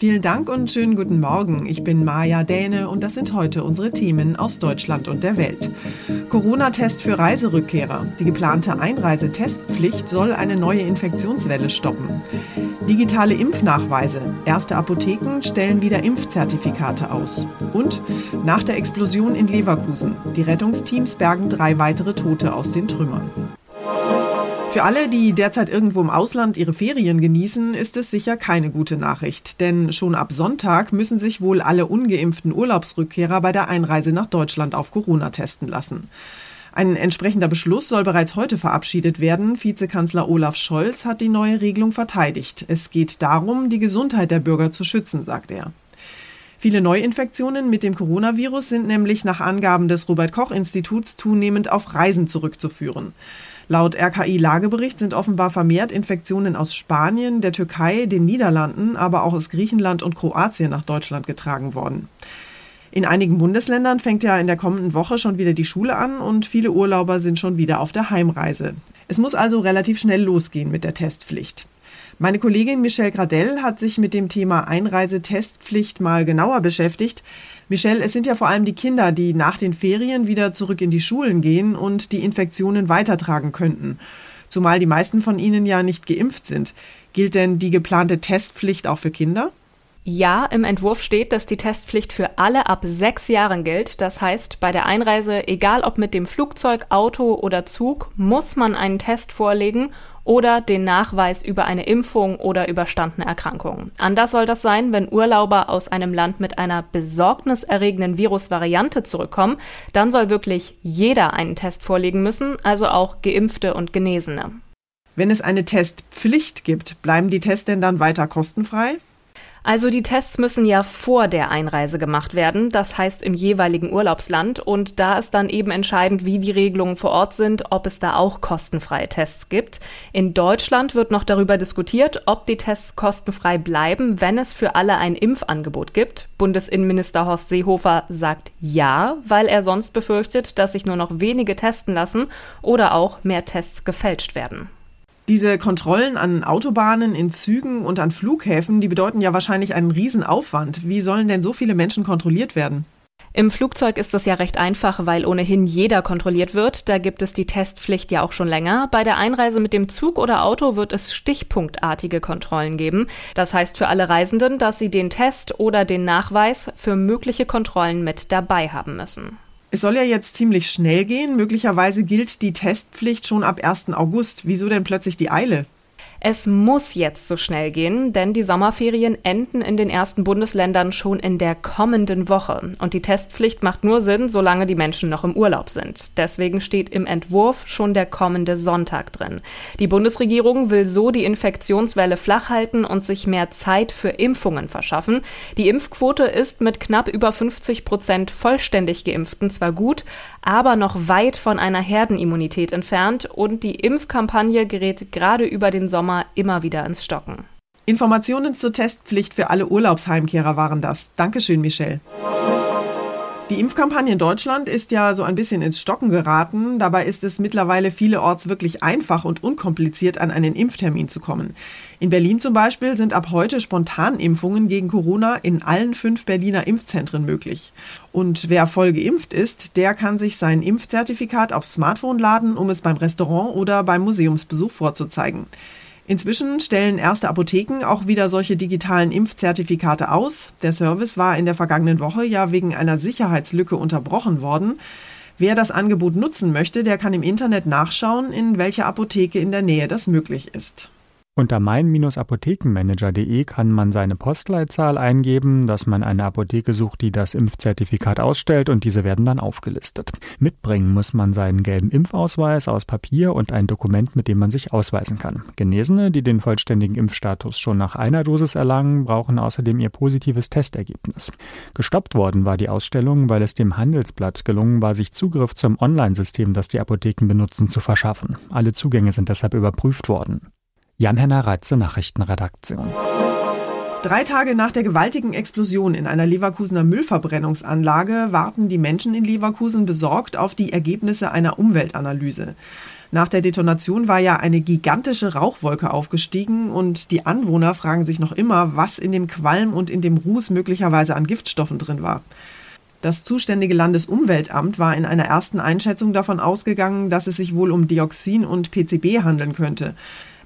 Vielen Dank und schönen guten Morgen. Ich bin Maja Däne und das sind heute unsere Themen aus Deutschland und der Welt. Corona-Test für Reiserückkehrer. Die geplante Einreisetestpflicht soll eine neue Infektionswelle stoppen. Digitale Impfnachweise. Erste Apotheken stellen wieder Impfzertifikate aus. Und nach der Explosion in Leverkusen. Die Rettungsteams bergen drei weitere Tote aus den Trümmern. Für alle, die derzeit irgendwo im Ausland ihre Ferien genießen, ist es sicher keine gute Nachricht. Denn schon ab Sonntag müssen sich wohl alle ungeimpften Urlaubsrückkehrer bei der Einreise nach Deutschland auf Corona testen lassen. Ein entsprechender Beschluss soll bereits heute verabschiedet werden. Vizekanzler Olaf Scholz hat die neue Regelung verteidigt. Es geht darum, die Gesundheit der Bürger zu schützen, sagt er. Viele Neuinfektionen mit dem Coronavirus sind nämlich nach Angaben des Robert Koch Instituts zunehmend auf Reisen zurückzuführen. Laut RKI-Lagebericht sind offenbar vermehrt Infektionen aus Spanien, der Türkei, den Niederlanden, aber auch aus Griechenland und Kroatien nach Deutschland getragen worden. In einigen Bundesländern fängt ja in der kommenden Woche schon wieder die Schule an und viele Urlauber sind schon wieder auf der Heimreise. Es muss also relativ schnell losgehen mit der Testpflicht. Meine Kollegin Michelle Gradell hat sich mit dem Thema Einreisetestpflicht mal genauer beschäftigt. Michelle, es sind ja vor allem die Kinder, die nach den Ferien wieder zurück in die Schulen gehen und die Infektionen weitertragen könnten. Zumal die meisten von ihnen ja nicht geimpft sind. Gilt denn die geplante Testpflicht auch für Kinder? Ja, im Entwurf steht, dass die Testpflicht für alle ab sechs Jahren gilt. Das heißt, bei der Einreise, egal ob mit dem Flugzeug, Auto oder Zug, muss man einen Test vorlegen oder den Nachweis über eine Impfung oder überstandene Erkrankung. Anders soll das sein, wenn Urlauber aus einem Land mit einer besorgniserregenden Virusvariante zurückkommen, dann soll wirklich jeder einen Test vorlegen müssen, also auch geimpfte und Genesene. Wenn es eine Testpflicht gibt, bleiben die Tests denn dann weiter kostenfrei? Also die Tests müssen ja vor der Einreise gemacht werden, das heißt im jeweiligen Urlaubsland. Und da ist dann eben entscheidend, wie die Regelungen vor Ort sind, ob es da auch kostenfreie Tests gibt. In Deutschland wird noch darüber diskutiert, ob die Tests kostenfrei bleiben, wenn es für alle ein Impfangebot gibt. Bundesinnenminister Horst Seehofer sagt ja, weil er sonst befürchtet, dass sich nur noch wenige testen lassen oder auch mehr Tests gefälscht werden. Diese Kontrollen an Autobahnen, in Zügen und an Flughäfen, die bedeuten ja wahrscheinlich einen Riesenaufwand. Wie sollen denn so viele Menschen kontrolliert werden? Im Flugzeug ist das ja recht einfach, weil ohnehin jeder kontrolliert wird. Da gibt es die Testpflicht ja auch schon länger. Bei der Einreise mit dem Zug oder Auto wird es stichpunktartige Kontrollen geben. Das heißt für alle Reisenden, dass sie den Test oder den Nachweis für mögliche Kontrollen mit dabei haben müssen. Es soll ja jetzt ziemlich schnell gehen. Möglicherweise gilt die Testpflicht schon ab 1. August. Wieso denn plötzlich die Eile? Es muss jetzt so schnell gehen, denn die Sommerferien enden in den ersten Bundesländern schon in der kommenden Woche. Und die Testpflicht macht nur Sinn, solange die Menschen noch im Urlaub sind. Deswegen steht im Entwurf schon der kommende Sonntag drin. Die Bundesregierung will so die Infektionswelle flach halten und sich mehr Zeit für Impfungen verschaffen. Die Impfquote ist mit knapp über 50 Prozent vollständig Geimpften zwar gut, aber noch weit von einer Herdenimmunität entfernt und die Impfkampagne gerät gerade über den Sommer Sommer immer wieder ins Stocken. Informationen zur Testpflicht für alle Urlaubsheimkehrer waren das. Dankeschön, Michelle. Die Impfkampagne in Deutschland ist ja so ein bisschen ins Stocken geraten. Dabei ist es mittlerweile vielerorts wirklich einfach und unkompliziert, an einen Impftermin zu kommen. In Berlin zum Beispiel sind ab heute Spontanimpfungen gegen Corona in allen fünf Berliner Impfzentren möglich. Und wer voll geimpft ist, der kann sich sein Impfzertifikat aufs Smartphone laden, um es beim Restaurant oder beim Museumsbesuch vorzuzeigen. Inzwischen stellen erste Apotheken auch wieder solche digitalen Impfzertifikate aus. Der Service war in der vergangenen Woche ja wegen einer Sicherheitslücke unterbrochen worden. Wer das Angebot nutzen möchte, der kann im Internet nachschauen, in welcher Apotheke in der Nähe das möglich ist. Unter mein-apothekenmanager.de kann man seine Postleitzahl eingeben, dass man eine Apotheke sucht, die das Impfzertifikat ausstellt und diese werden dann aufgelistet. Mitbringen muss man seinen gelben Impfausweis aus Papier und ein Dokument, mit dem man sich ausweisen kann. Genesene, die den vollständigen Impfstatus schon nach einer Dosis erlangen, brauchen außerdem ihr positives Testergebnis. Gestoppt worden war die Ausstellung, weil es dem Handelsblatt gelungen war, sich Zugriff zum Online-System, das die Apotheken benutzen, zu verschaffen. Alle Zugänge sind deshalb überprüft worden. Jan-Henner Reitze, Nachrichtenredaktion. Drei Tage nach der gewaltigen Explosion in einer Leverkusener Müllverbrennungsanlage warten die Menschen in Leverkusen besorgt auf die Ergebnisse einer Umweltanalyse. Nach der Detonation war ja eine gigantische Rauchwolke aufgestiegen und die Anwohner fragen sich noch immer, was in dem Qualm und in dem Ruß möglicherweise an Giftstoffen drin war. Das zuständige Landesumweltamt war in einer ersten Einschätzung davon ausgegangen, dass es sich wohl um Dioxin und PCB handeln könnte.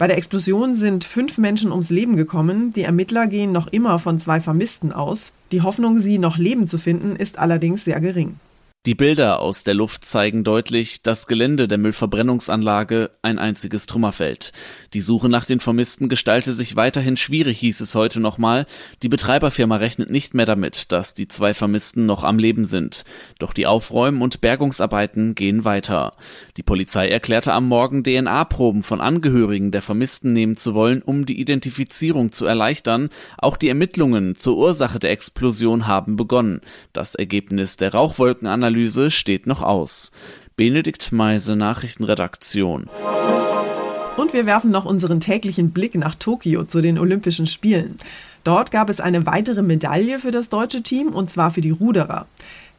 Bei der Explosion sind fünf Menschen ums Leben gekommen. Die Ermittler gehen noch immer von zwei Vermissten aus. Die Hoffnung, sie noch lebend zu finden, ist allerdings sehr gering. Die Bilder aus der Luft zeigen deutlich, das Gelände der Müllverbrennungsanlage ein einziges Trümmerfeld. Die Suche nach den Vermissten gestalte sich weiterhin schwierig, hieß es heute nochmal. Die Betreiberfirma rechnet nicht mehr damit, dass die zwei Vermissten noch am Leben sind. Doch die Aufräumen- und Bergungsarbeiten gehen weiter. Die Polizei erklärte am Morgen, DNA-Proben von Angehörigen der Vermissten nehmen zu wollen, um die Identifizierung zu erleichtern. Auch die Ermittlungen zur Ursache der Explosion haben begonnen. Das Ergebnis der Rauchwolkenanalyse Analyse steht noch aus. Benedikt Meise, Nachrichtenredaktion. Und wir werfen noch unseren täglichen Blick nach Tokio zu den Olympischen Spielen. Dort gab es eine weitere Medaille für das deutsche Team und zwar für die Ruderer.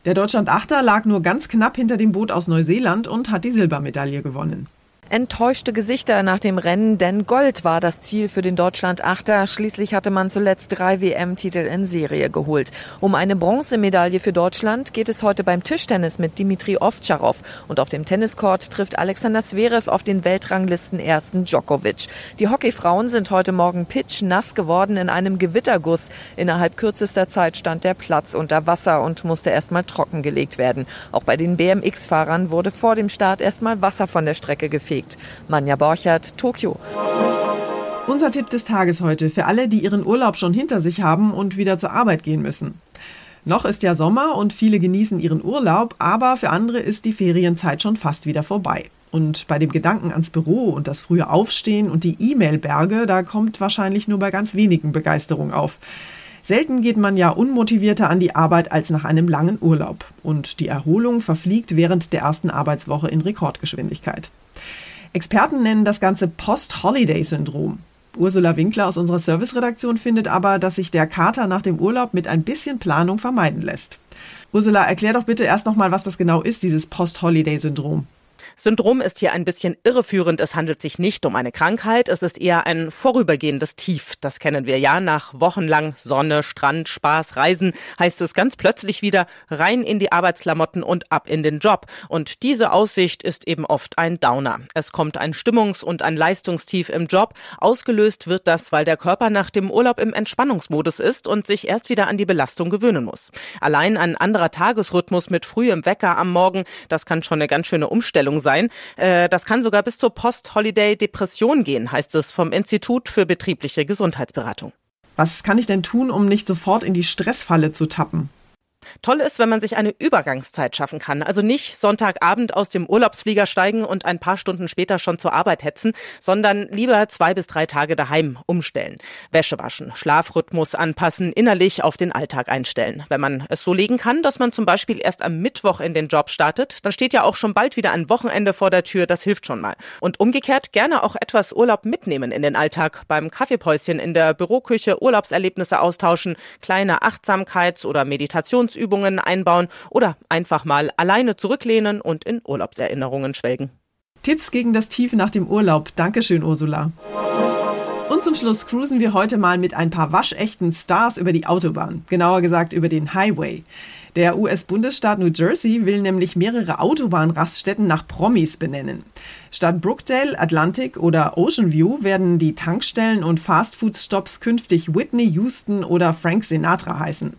Der Deutschland-Achter lag nur ganz knapp hinter dem Boot aus Neuseeland und hat die Silbermedaille gewonnen enttäuschte Gesichter nach dem Rennen, denn Gold war das Ziel für den Deutschland-Achter. Schließlich hatte man zuletzt drei WM-Titel in Serie geholt. Um eine Bronzemedaille für Deutschland geht es heute beim Tischtennis mit Dimitri Ovtcharov. Und auf dem Tenniscourt trifft Alexander Zverev auf den Weltranglisten ersten Djokovic. Die Hockeyfrauen sind heute Morgen pitch nass geworden in einem Gewitterguss. Innerhalb kürzester Zeit stand der Platz unter Wasser und musste erstmal trockengelegt werden. Auch bei den BMX-Fahrern wurde vor dem Start erstmal Wasser von der Strecke gefegt gelegt. Manja Borchert, Tokio. Unser Tipp des Tages heute für alle, die ihren Urlaub schon hinter sich haben und wieder zur Arbeit gehen müssen. Noch ist ja Sommer und viele genießen ihren Urlaub, aber für andere ist die Ferienzeit schon fast wieder vorbei. Und bei dem Gedanken ans Büro und das frühe Aufstehen und die E-Mail-Berge, da kommt wahrscheinlich nur bei ganz wenigen Begeisterung auf. Selten geht man ja unmotivierter an die Arbeit als nach einem langen Urlaub. Und die Erholung verfliegt während der ersten Arbeitswoche in Rekordgeschwindigkeit. Experten nennen das Ganze Post-Holiday-Syndrom. Ursula Winkler aus unserer Serviceredaktion findet aber, dass sich der Kater nach dem Urlaub mit ein bisschen Planung vermeiden lässt. Ursula, erklär doch bitte erst nochmal, was das genau ist, dieses Post-Holiday-Syndrom. Syndrom ist hier ein bisschen irreführend. Es handelt sich nicht um eine Krankheit. Es ist eher ein vorübergehendes Tief. Das kennen wir ja. Nach wochenlang Sonne, Strand, Spaß, Reisen heißt es ganz plötzlich wieder rein in die Arbeitsklamotten und ab in den Job. Und diese Aussicht ist eben oft ein Downer. Es kommt ein Stimmungs- und ein Leistungstief im Job. Ausgelöst wird das, weil der Körper nach dem Urlaub im Entspannungsmodus ist und sich erst wieder an die Belastung gewöhnen muss. Allein ein anderer Tagesrhythmus mit frühem Wecker am Morgen, das kann schon eine ganz schöne Umstellung sein. Äh, das kann sogar bis zur Post-Holiday-Depression gehen, heißt es vom Institut für betriebliche Gesundheitsberatung. Was kann ich denn tun, um nicht sofort in die Stressfalle zu tappen? Toll ist, wenn man sich eine Übergangszeit schaffen kann. Also nicht Sonntagabend aus dem Urlaubsflieger steigen und ein paar Stunden später schon zur Arbeit hetzen, sondern lieber zwei bis drei Tage daheim umstellen. Wäsche waschen, Schlafrhythmus anpassen, innerlich auf den Alltag einstellen. Wenn man es so legen kann, dass man zum Beispiel erst am Mittwoch in den Job startet, dann steht ja auch schon bald wieder ein Wochenende vor der Tür. Das hilft schon mal. Und umgekehrt gerne auch etwas Urlaub mitnehmen in den Alltag. Beim Kaffeepäuschen in der Büroküche Urlaubserlebnisse austauschen, kleine Achtsamkeits- oder Meditations Meditationsübungen einbauen oder einfach mal alleine zurücklehnen und in Urlaubserinnerungen schwelgen. Tipps gegen das Tief nach dem Urlaub. Dankeschön, Ursula. Und zum Schluss cruisen wir heute mal mit ein paar waschechten Stars über die Autobahn, genauer gesagt über den Highway. Der US-Bundesstaat New Jersey will nämlich mehrere Autobahnraststätten nach Promis benennen. Statt Brookdale, Atlantic oder Ocean View werden die Tankstellen und Fastfood-Stops künftig Whitney Houston oder Frank Sinatra heißen.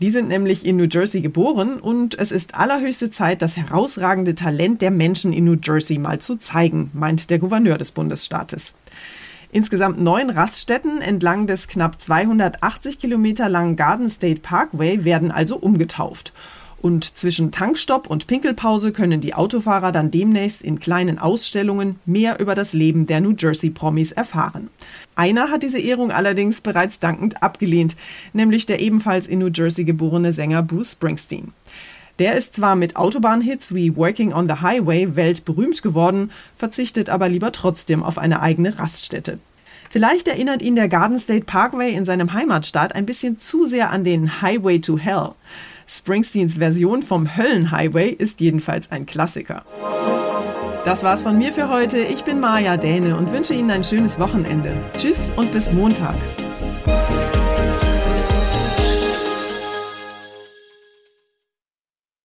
Die sind nämlich in New Jersey geboren und es ist allerhöchste Zeit, das herausragende Talent der Menschen in New Jersey mal zu zeigen, meint der Gouverneur des Bundesstaates. Insgesamt neun Raststätten entlang des knapp 280 Kilometer langen Garden State Parkway werden also umgetauft. Und zwischen Tankstopp und Pinkelpause können die Autofahrer dann demnächst in kleinen Ausstellungen mehr über das Leben der New Jersey Promis erfahren. Einer hat diese Ehrung allerdings bereits dankend abgelehnt, nämlich der ebenfalls in New Jersey geborene Sänger Bruce Springsteen. Der ist zwar mit Autobahnhits wie Working on the Highway weltberühmt geworden, verzichtet aber lieber trotzdem auf eine eigene Raststätte. Vielleicht erinnert ihn der Garden State Parkway in seinem Heimatstaat ein bisschen zu sehr an den Highway to Hell. Springsteens Version vom Höllenhighway ist jedenfalls ein Klassiker. Das war's von mir für heute. Ich bin Maja Däne und wünsche Ihnen ein schönes Wochenende. Tschüss und bis Montag.